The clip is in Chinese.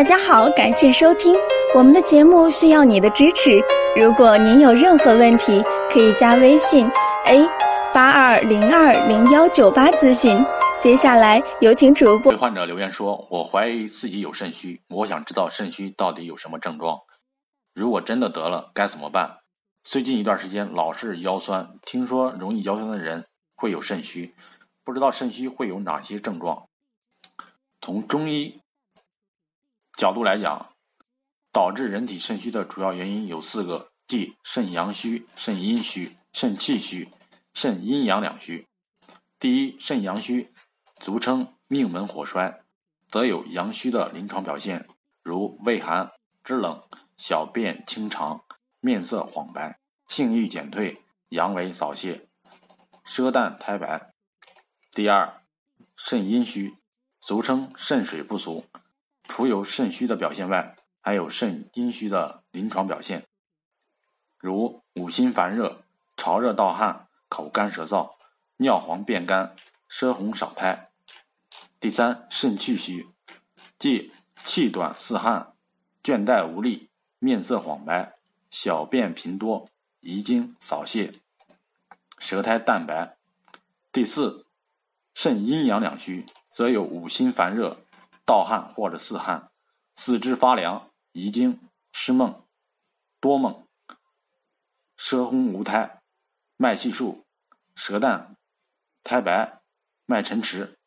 大家好，感谢收听我们的节目，需要你的支持。如果您有任何问题，可以加微信 a 八二零二零幺九八咨询。接下来有请主播。患者留言说：“我怀疑自己有肾虚，我想知道肾虚到底有什么症状？如果真的得了，该怎么办？最近一段时间老是腰酸，听说容易腰酸的人会有肾虚，不知道肾虚会有哪些症状？从中医。”角度来讲，导致人体肾虚的主要原因有四个，即肾阳虚、肾阴虚、肾气虚、肾阴阳两虚。第一，肾阳虚，俗称命门火衰，则有阳虚的临床表现，如畏寒、肢冷、小便清长、面色黄白、性欲减退、阳痿早泄、舌淡苔白。第二，肾阴虚，俗称肾水不足。除有肾虚的表现外，还有肾阴虚的临床表现，如五心烦热、潮热盗汗、口干舌燥、尿黄便干、舌红少苔。第三，肾气虚，即气短似汗、倦怠无力、面色黄白、小便频多、遗精早泄、舌苔淡白。第四，肾阴阳两虚，则有五心烦热。盗汗或者四汗，四肢发凉，遗精，失梦，多梦，舌红无苔，脉细数，舌淡，苔白，脉沉迟，